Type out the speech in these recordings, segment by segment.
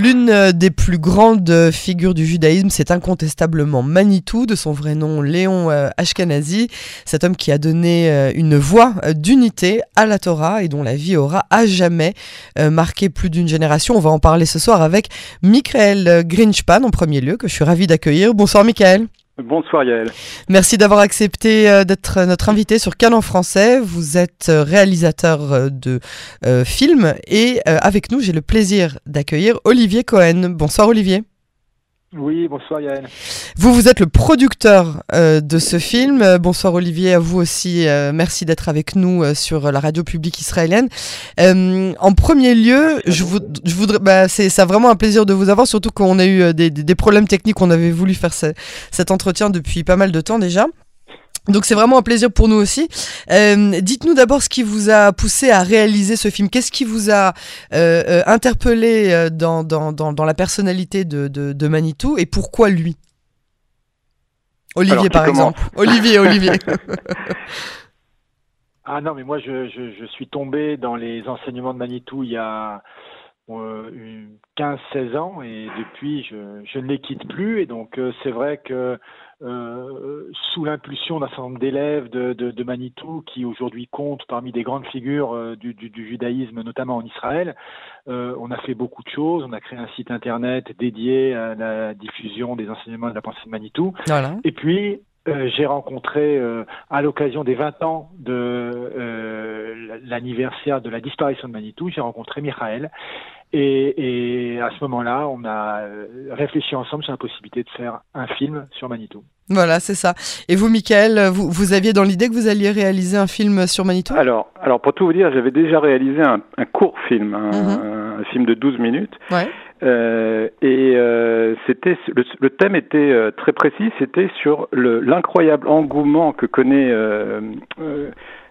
L'une euh, des plus grandes figures du judaïsme, c'est incontestablement Manitou, de son vrai nom Léon euh, Ashkenazi, cet homme qui a donné euh, une voix d'unité à la Torah et dont la vie aura à jamais marqué plus d'une génération. On va en parler ce soir avec Michael Grinchpan en premier lieu, que je suis ravi d'accueillir. Bonsoir Michael. Bonsoir Yael. Merci d'avoir accepté euh, d'être notre invité sur Canon Français. Vous êtes euh, réalisateur euh, de films et avec nous j'ai le plaisir d'accueillir Olivier Cohen. Bonsoir Olivier. Oui, bonsoir Yael. Vous, vous êtes le producteur euh, de ce film. Euh, bonsoir Olivier, à vous aussi. Euh, merci d'être avec nous sur la radio publique israélienne. en premier lieu, je, je, voudrais, bah, c'est ça vraiment un plaisir de vous avoir, surtout qu'on a eu des, des, problèmes techniques. On avait voulu faire cet entretien depuis pas mal de temps déjà. Donc c'est vraiment un plaisir pour nous aussi. Euh, dites-nous d'abord ce qui vous a poussé à réaliser ce film. Qu'est-ce qui vous a euh, euh, interpellé dans, dans, dans, la personnalité de, de, Manitou et pourquoi lui? Olivier par exemple. Olivier, Olivier. ah non, mais moi je, je, je, suis tombé dans les enseignements de Manitou il y a 15-16 ans et depuis je, je, ne les quitte plus et donc c'est vrai que euh, sous l'impulsion d'un certain nombre d'élèves de, de, de, Manitou qui aujourd'hui comptent parmi des grandes figures euh, du, du, du, judaïsme, notamment en Israël. Euh, on a fait beaucoup de choses. On a créé un site internet dédié à la diffusion des enseignements de la pensée de Manitou. Voilà. Et puis, j'ai rencontré euh, à l'occasion des 20 ans de euh, l'anniversaire de la disparition de Manitou, j'ai rencontré Michael et, et à ce moment-là, on a réfléchi ensemble sur la possibilité de faire un film sur Manitou. Voilà, c'est ça. Et vous, Michael, vous, vous aviez dans l'idée que vous alliez réaliser un film sur Manitou? Alors, alors pour tout vous dire, j'avais déjà réalisé un, un court film, un, mhm. un, film de 12 minutes. Ouais. Euh, et euh, c'était le, le, thème était euh, très précis, c'était sur l'incroyable engouement que connaît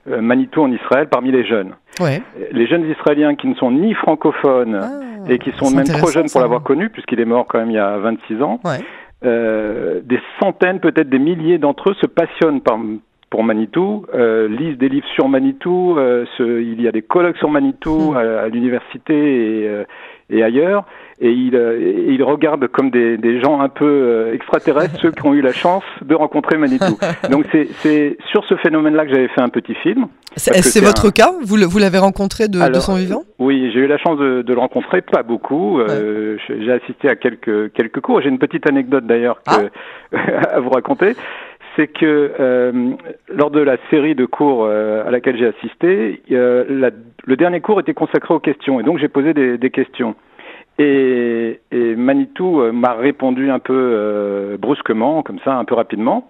Manitou en Israël parmi les jeunes. Ouais. Les jeunes Israéliens qui ne sont ni francophones ah, et qui sont même trop jeunes pour l'avoir connu, puisqu'il est mort quand même il y a 26 ans. Ouais. Des centaines, peut-être des milliers d'entre eux se passionnent par, pour Manitou, euh, lisent des livres sur Manitou, euh, ce, il y a des colloques sur Manitou hmm. à, à l'université et, et ailleurs et il, euh, il regarde comme des, des, gens un peu euh, extraterrestres ceux qui ont eu la chance de rencontrer Manitou. Donc c'est sur ce phénomène-là que j'avais fait un petit film. C'est votre cas? Vous l'avez rencontré de, de, son vivant? Oui, j'ai eu la chance de, de, le rencontrer, pas beaucoup. Euh, j'ai assisté à quelques, quelques cours. J'ai une petite anecdote d'ailleurs ah. à vous raconter c'est que euh, lors de la série de cours euh, à laquelle j'ai assisté, euh, la, le dernier cours était consacré aux questions, et donc j'ai posé des, des questions. Et, et Manitou euh, m'a répondu un peu euh, brusquement, comme ça, un peu rapidement.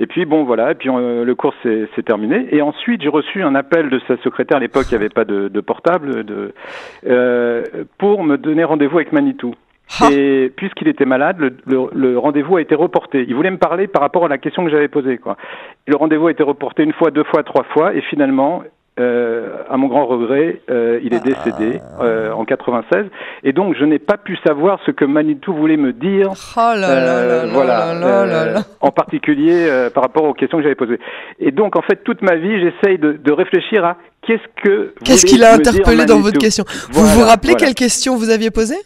Et puis bon voilà, et puis le cours s'est terminé. Et ensuite j'ai reçu un appel de sa secrétaire à l'époque, il n'y avait pas de, de portable, de, euh, pour me donner rendez-vous avec Manitou. Et puisqu'il était malade, le, le, le rendez-vous a été reporté. Il voulait me parler par rapport à la question que j'avais posée. Quoi. le rendez-vous a été reporté une fois, deux fois, trois fois, et finalement, euh, à mon grand regret, euh, il est décédé ah. euh, en 96, et donc je n'ai pas pu savoir ce que Manitou voulait me dire. Oh là voilà, en particulier euh, par rapport aux questions que j'avais posées. Et donc en fait toute ma vie, j'essaye de, de réfléchir à qu'est-ce que qu'est-ce qu'il a interpellé dans votre question? vous vous rappelez quelle question vous aviez posée?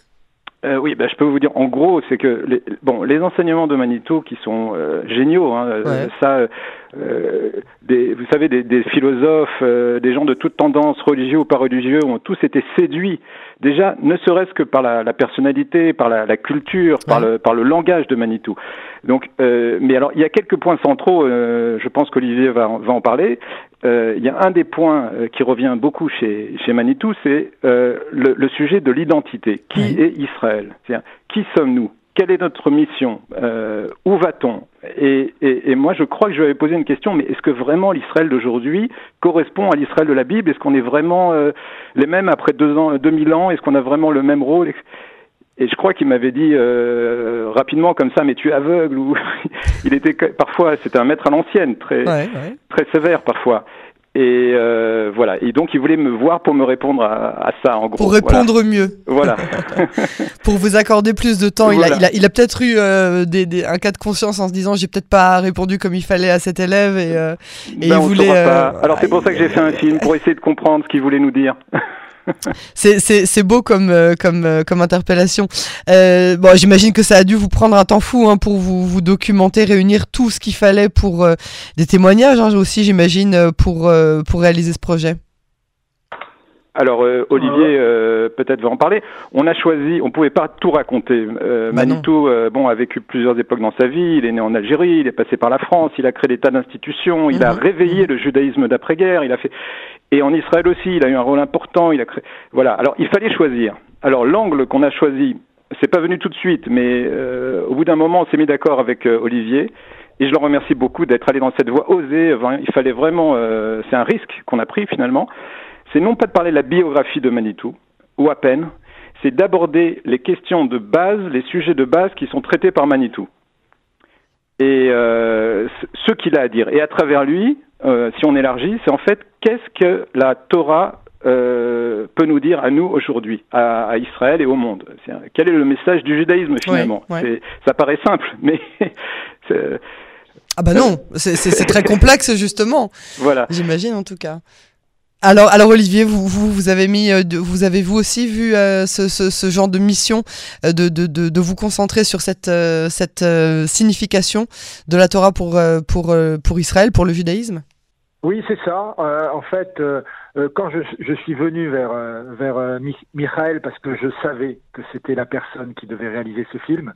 Euh, oui, bah, je peux vous dire, en gros, c'est que les, bon, les enseignements de Manitou qui sont euh, géniaux, hein, euh, ça, euh, des, vous savez, des, des philosophes, des gens de toute tendance, religieux ou pas religieux, ont tous été séduits, déjà, ne serait-ce que par la, la personnalité, par la, la culture, par, le, par le langage de Manitou. Donc, mais alors, il y a quelques points centraux, je pense qu'Olivier va, va en parler. Euh, il y a un des points euh, qui revient beaucoup chez, chez Manitou, c'est euh, le, le, sujet de l'identité. Qui est Israël? Qui sommes-nous? Quelle est notre mission? Où va-t-on? Et, et, et, moi, je crois que je vais poser une question, mais est-ce que vraiment l'Israël d'aujourd'hui correspond à l'Israël de la Bible? Est-ce qu'on est vraiment les mêmes après deux ans, 2000 ans? Est-ce qu'on a vraiment le même rôle? Et je crois qu'il m'avait dit euh, rapidement comme ça, mais tu es aveugle ou il était parfois c'était un maître à l'ancienne, très très sévère parfois. Et euh, voilà. Et donc il voulait me voir pour me répondre à, à ça en gros. Pour répondre mieux. Voilà. pour vous accorder plus de temps. Il a, il a, il a peut-être eu euh, des, des, un cas de conscience en se disant j'ai peut-être pas répondu comme il fallait à cet élève et, euh, et ben, il voulait. Euh, Alors c'est pour ça que j'ai fait un film pour essayer de comprendre ce qu'il voulait nous dire. c'est beau comme, euh, comme, euh, comme interpellation. Euh, bon, J'imagine que ça a dû vous prendre un temps fou hein, pour vous, vous documenter, réunir tout ce qu'il fallait pour des témoignages hein, aussi, j'imagine, pour, pour réaliser ce projet. Alors Olivier peut-être va en parler. On a choisi, on pouvait pas tout raconter. Bah Manitou, bon, a vécu plusieurs époques dans sa vie. Il est né en Algérie, il est passé par la France, il a créé des tas d'institutions, il a mhm. réveillé le judaïsme d'après-guerre. Il a fait, et en Israël aussi, il a eu un rôle important. Il a créé... Voilà. Alors, il fallait choisir. Alors, l'angle qu'on a choisi, c'est pas venu tout de suite, mais euh, au bout d'un moment, on s'est mis d'accord avec euh, Olivier. Et je le remercie beaucoup d'être allé dans cette voie osée. il fallait vraiment, euh, c'est un risque qu'on a pris finalement. C'est non pas de parler de la biographie de Manitou, ou à peine, c'est d'aborder les questions de base, les sujets de base qui sont traités par Manitou. Et ce qu'il a à dire. Et à travers lui, euh, si on élargit, c'est en fait qu'est-ce que la Torah euh, peut nous dire à nous aujourd'hui, à, Israël et au monde? quel est le message du judaïsme finalement? Ça paraît simple, mais ah bah non, c'est très complexe justement. Voilà. J'imagine en tout cas. Alors, alors Olivier, vous, vous, vous avez mis, euh, vous avez vous aussi vu ce, ce, ce, genre de mission, de, de, de, de, vous concentrer sur cette, cette signification de la Torah pour, pour, pour Israël, pour le judaïsme? Oui, c'est ça. Euh, en fait, euh, euh, quand je, je, suis venu vers, vers Michael, parce que je savais que c'était la personne qui devait réaliser ce film,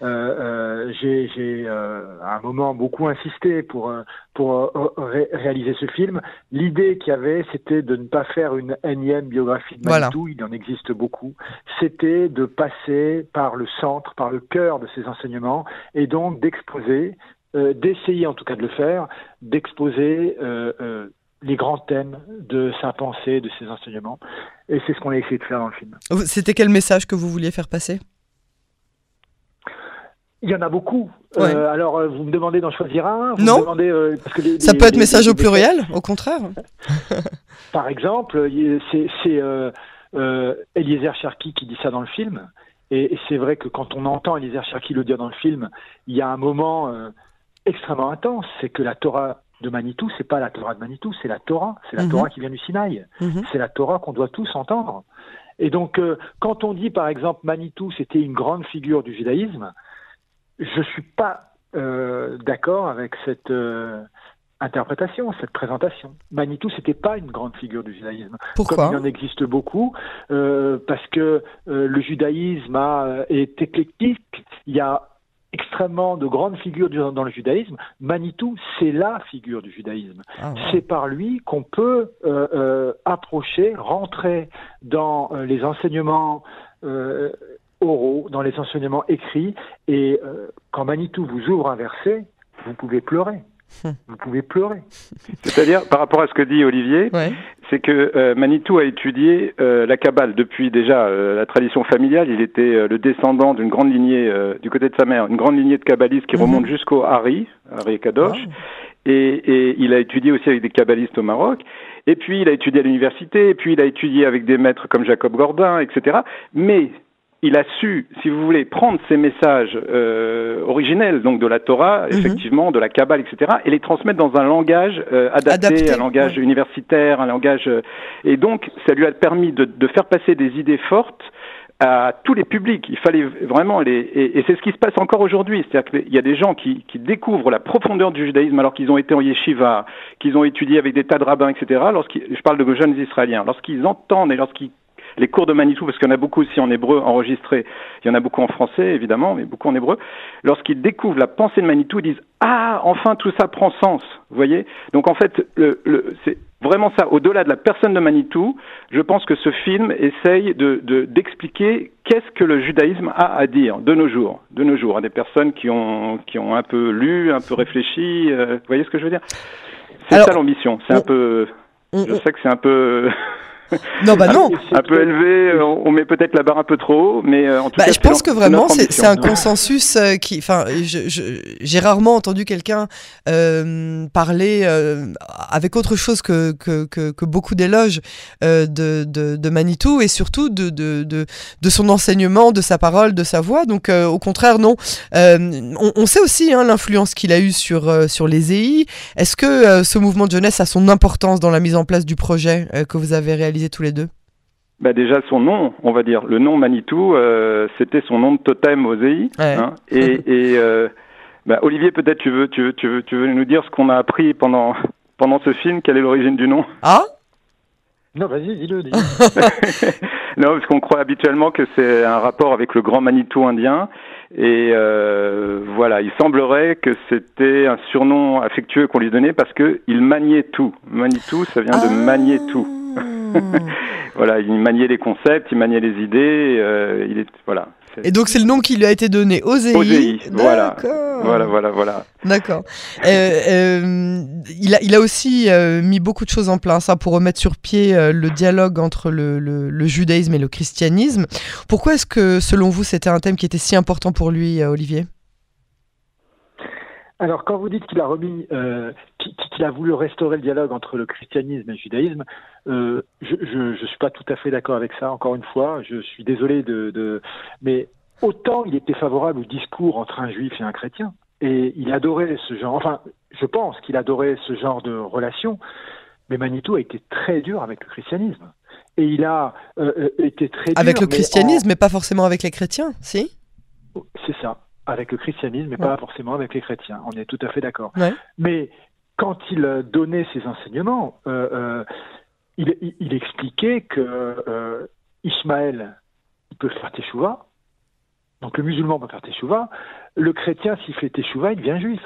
j'ai à un moment beaucoup insisté pour, pour réaliser ce film. L'idée qu'il y avait, c'était de ne pas faire une énième biographie de Manitou, il en existe beaucoup. C'était de passer par le centre, par le cœur de ces enseignements, et donc d'exposer euh, d'essayer en tout cas de le faire, d'exposer euh, euh, les grands thèmes de sa pensée, de ses enseignements. Et c'est ce qu'on a essayé de faire dans le film. C'était quel message que vous vouliez faire passer? Il y en a beaucoup. alors, vous me demandez d'en choisir un Non. Ça peut être message au pluriel, au contraire. Par exemple, c'est Eliezer Cherki qui dit ça dans le film. Et, c'est vrai que quand on entend Eliezer Cherki le dire dans le film, il y a un moment extrêmement intense, c'est que la Torah de Manitou, c'est pas la Torah de Manitou, c'est la Torah, c'est la mhm. Torah qui vient du Sinaï, mhm. c'est la Torah qu'on doit tous entendre. Et donc, euh, quand on dit par exemple Manitou, c'était une grande figure du judaïsme, je suis pas euh, d'accord avec cette euh, interprétation, cette présentation. Manitou, c'était pas une grande figure du judaïsme. Pourquoi Comme il en existe beaucoup, parce que le judaïsme a, est éclectique. Il y a extrêmement de grandes figures dans le judaïsme. Manitou, c'est la figure du judaïsme. Ah, c'est par lui qu'on peut euh, euh, approcher, rentrer dans euh, les enseignements oraux, dans les enseignements écrits. Et quand Manitou vous ouvre un verset, vous pouvez pleurer. Vous pouvez pleurer. C'est-à-dire, par rapport à ce que dit Olivier, c'est que euh, Manitou a étudié euh, la Kabbale depuis déjà euh, la tradition familiale. Il était le descendant d'une grande lignée, du côté de sa mère, une grande lignée de kabbalistes qui mhm. remonte jusqu'au Hari, Hari Kadosh. Et, et, il a étudié aussi avec des kabbalistes au Maroc. Et puis il a étudié à l'université, et puis il a étudié avec des maîtres comme Jacob Gordin, etc. Mais il a su, si vous voulez, prendre ces messages euh, originels, donc de la Torah, mhm. effectivement, de la Kabbale, etc., et les transmettre dans un langage euh, adapté, un langage universitaire, un langage... Euh, et donc, ça lui a permis de, de, faire passer des idées fortes à tous les publics. Il fallait vraiment les... Et, et c'est ce qui se passe encore aujourd'hui. C'est-à-dire qu'il y a des gens qui, qui découvrent la profondeur du judaïsme alors qu'ils ont été en yeshiva, qu'ils ont étudié avec des tas de rabbins, etc., lorsqu'ils... Je parle de jeunes Israéliens. Lorsqu'ils entendent et lorsqu'ils les cours de Manitou, parce qu'il y en a beaucoup aussi en hébreu enregistrés, il y en a beaucoup en français évidemment, mais beaucoup en hébreu, lorsqu'ils découvrent la pensée de Manitou, ils disent Ah, enfin tout ça prend sens, vous voyez. Donc en fait, le, c'est vraiment ça, au-delà de la personne de Manitou, je pense que ce film essaye de, d'expliquer qu'est-ce que le judaïsme a à dire de nos jours, de nos jours, à des personnes qui ont, qui ont un peu lu, un peu réfléchi, euh, vous voyez ce que je veux dire? C'est ça l'ambition, c'est un peu... Je sais que c'est un peu non, bah non. Un, peu élevé, euh, on met peut-être la barre un peu trop haut, mais euh, en tout bah, cas. Je pense que vraiment, c'est un consensus euh, qui. Enfin, j'ai rarement entendu quelqu'un parler avec autre chose que, que, que, beaucoup d'éloges de, de, de, Manitou et surtout de, de, de, son enseignement, de sa parole, de sa voix. Donc, au contraire, non. On, on, sait aussi hein, l'influence qu'il a eue sur, sur les EI. Est-ce que ce mouvement de jeunesse a son importance dans la mise en place du projet que vous avez réalisé? Tous les deux? Bah déjà son nom, on va dire. Le nom Manitou, c'était son nom de totem Osei. Hein, et, et bah, Olivier, peut-être tu veux, tu veux, tu veux, tu veux nous dire ce qu'on a appris pendant pendant ce film? Quelle est l'origine du nom? Ah non, vas-y, dis-le. Dis non, parce qu'on croit habituellement que c'est un rapport avec le grand Manitou indien. Et euh, voilà, il semblerait que c'était un surnom affectueux qu'on lui donnait parce qu'il maniait tout. Manitou, ça vient de manier tout. Voilà, il maniait les concepts, il maniait les idées. Euh, il est voilà. Et donc c'est le nom qui lui a été donné, Osei. voilà. Voilà, voilà, voilà. D'accord. Euh, euh, il, a, il a aussi mis beaucoup de choses en place ça, pour remettre sur pied le dialogue entre le, le, judaïsme et le christianisme. Pourquoi est-ce que, selon vous, c'était un thème qui était si important pour lui, Olivier? Alors, quand vous dites qu'il a remis, qu'il a voulu restaurer le dialogue entre le christianisme et le judaïsme, je ne suis pas tout à fait d'accord avec ça. Encore une fois, je suis désolé de, de, mais autant il était favorable au discours entre un juif et un chrétien, et il adorait ce genre, enfin, je pense qu'il adorait ce genre de relation, mais Manitou a été très dur avec le christianisme. Et il a euh, euh, été très dur. Avec le christianisme, mais, pas forcément avec les chrétiens, si? C'est ça, avec le christianisme, mais pas forcément avec les chrétiens. On est tout à fait d'accord. Mais quand il donnait ses enseignements, euh, il, il, expliquait que Ismaël, il peut faire teshuva, donc le musulman peut faire teshuva, le chrétien, s'il fait teshuva, il devient juif.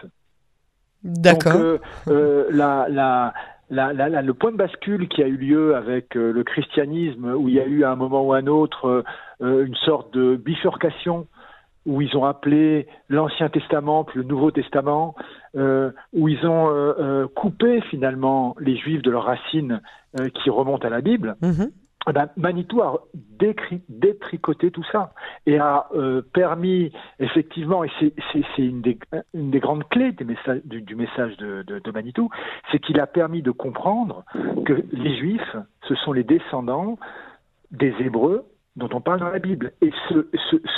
D'accord. Donc, euh, euh, le point de bascule qui a eu lieu avec euh, le christianisme, où il y a eu à un moment ou à un autre une sorte de bifurcation, où ils ont appelé l'Ancien Testament puis le Nouveau Testament, où ils ont coupé finalement les Juifs de leurs racines qui remontent à la Bible. Mm-hmm. Eh ben, Manitou a détricoté tout ça et a euh, permis, effectivement, et c'est une des, une des grandes clés du, du, message de, de, Manitou, c'est qu'il a permis de comprendre que les Juifs, ce sont les descendants des Hébreux dont on parle dans la Bible. Et ce,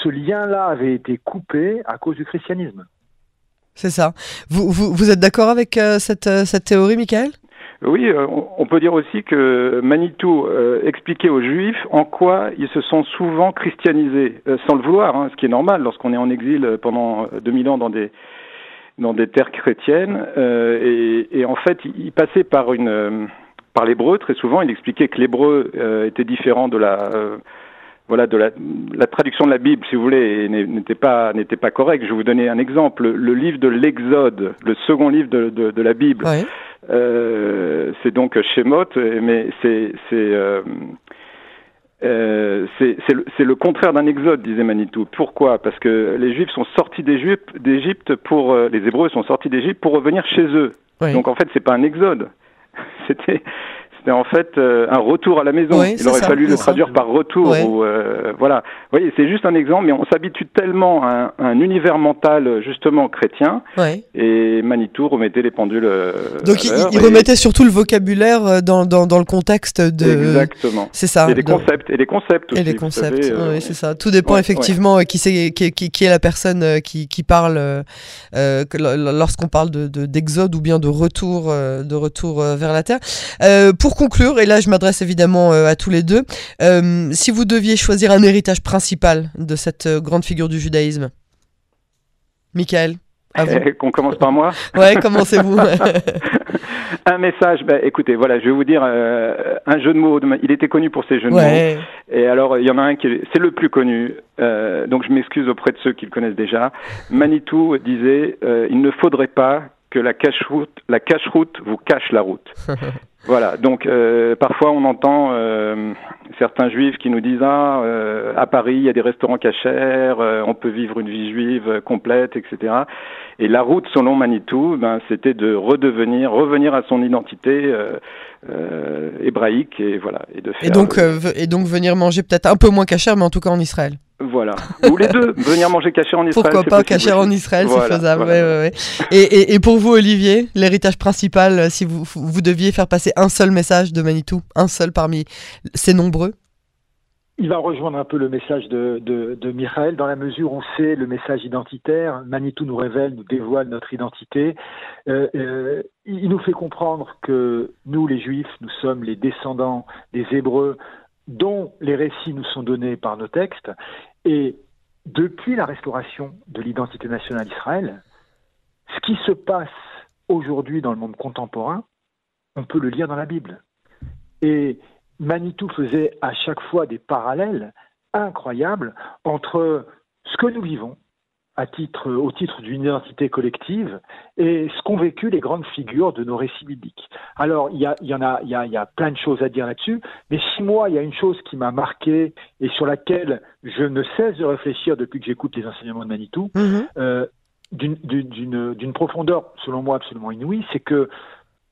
ce, lien-là avait été coupé à cause du christianisme. C'est ça. Vous, vous, vous êtes d'accord avec euh, cette, euh, cette théorie, Michael? Oui, euh, on peut dire aussi que Manitou euh, expliquait aux Juifs en quoi ils se sont souvent christianisés, euh, sans le vouloir, hein, ce qui est normal lorsqu'on est en exil pendant 2000 ans dans des dans des terres chrétiennes. Et, et, en fait, il passait par une par l'hébreu très souvent. Il expliquait que l'hébreu était différent de la voilà de la, la, traduction de la Bible, si vous voulez, n'était pas n'était pas correct. Je vais vous donner un exemple. Le livre de l'Exode, le second livre de, de, de la Bible, euh, c'est donc Shemot, mais c'est c'est euh, euh, c'est le, le, contraire d'un exode, disait Manitou. Pourquoi? Parce que les Juifs sont sortis d'Égypte pour les Hébreux sont sortis d'Égypte pour revenir chez eux. Donc en fait, c'est pas un exode. C'était c'était en fait euh, un retour à la maison. Il aurait fallu le traduire par retour. Ou, euh, voilà. Vous voyez, c'est juste un exemple, mais on s'habitue tellement à un, univers mental justement chrétien. Et Manitou remettait les pendules. Euh, Donc il, remettait surtout le vocabulaire dans, dans, dans, le contexte de. Exactement. C'est ça. Et les concepts. Et les concepts aussi. Et les concepts. oui, c'est ça. Tout dépend effectivement qui, c'est, qui, qui, qui, est la personne qui, qui parle lorsqu'on parle de, d'exode ou bien de retour, de retour vers la terre. pour conclure, et là je m'adresse évidemment euh, à tous les deux, euh, si vous deviez choisir un héritage principal de cette euh, grande figure du judaïsme, Michael Qu'on commence par moi? Ouais, commencez-vous. un message, bah, écoutez, voilà, je vais vous dire un jeu de mots. Il était connu pour ses jeux de mots. Et alors, il y en a un qui c'est le plus connu. donc, je m'excuse auprès de ceux qui le connaissent déjà. Manitou disait il ne faudrait pas que la cache-route, la cache-route vous cache la route. Voilà, donc euh, parfois on entend euh, certains juifs qui nous disent ah euh, à Paris il y a des restaurants cachers, on peut vivre une vie juive complète, etc. Et la route selon Manitou, ben c'était de redevenir, revenir à son identité hébraïque et voilà et de faire. Et donc et donc venir manger peut-être un peu moins cachère, mais en tout cas en Israël. Voilà. Ou les deux. Venir manger caché en Israël. Pourquoi pas caché en Israël, c'est faisable. Et, et, et, pour vous, Olivier, l'héritage principal, euh, si vous, vous deviez faire passer un seul message de Manitou, un seul parmi ces nombreux? Il va rejoindre un peu le message de, de, de Michael dans la mesure où c'est le message identitaire. Manitou nous révèle, nous dévoile notre identité. Euh, euh, il nous fait comprendre que nous, les Juifs, nous sommes les descendants des Hébreux dont les récits nous sont donnés par nos textes. Et depuis la restauration de l'identité nationale d'Israël, ce qui se passe aujourd'hui dans le monde contemporain, on peut le lire dans la Bible. Et Manitou faisait à chaque fois des parallèles incroyables entre ce que nous vivons à titre, au titre d'une identité collective et ce qu'ont vécu les grandes figures de nos récits bibliques. Alors, il y, a, il y en a, il y, a, il y a plein de choses à dire là-dessus, mais si moi, il y a une chose qui m'a marqué et sur laquelle je ne cesse de réfléchir depuis que j'écoute les enseignements de Manitou, mm-hmm. euh, d'une profondeur, selon moi, absolument inouïe, c'est que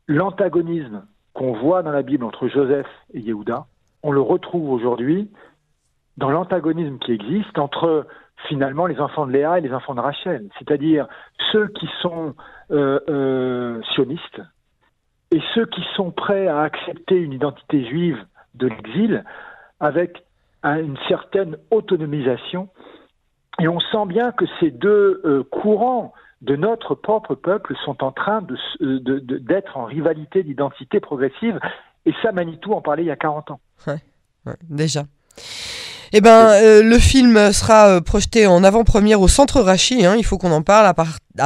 l'antagonisme qu'on voit dans la Bible entre Joseph et Yehuda, on le retrouve aujourd'hui dans l'antagonisme qui existe entre finalement les enfants de Léa et les enfants de Rachel, c'est-à-dire ceux qui sont euh, euh, sionistes et ceux qui sont prêts à accepter une identité juive de l'exil avec une certaine autonomisation. Et on sent bien que ces deux euh, courants de notre propre peuple sont en train d'être en rivalité d'identité progressive. Et ça, Manitou en parlait il y a 40 ans. déjà. Eh ben, euh, le film sera euh, projeté en avant-première au Centre Rachi. Hein, il faut qu'on en parle à,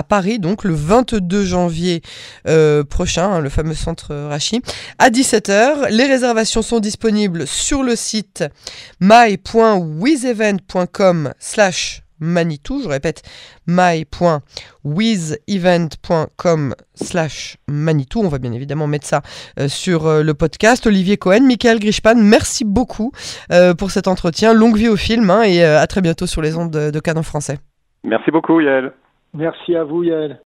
Paris, donc le 22 janvier euh, prochain, hein, le fameux Centre Rachi, à 17h. Les réservations sont disponibles sur le site my.wizevent.com/slash Manitou, je répète, my.withevent.com slash Manitou. On va bien évidemment mettre ça euh, sur euh, le podcast. Olivier Cohen, Michael Grishpan, merci beaucoup euh, pour cet entretien. Longue vie au film hein, et à très bientôt sur les ondes de, de Canon français. Merci beaucoup Yael. Merci à vous Yael.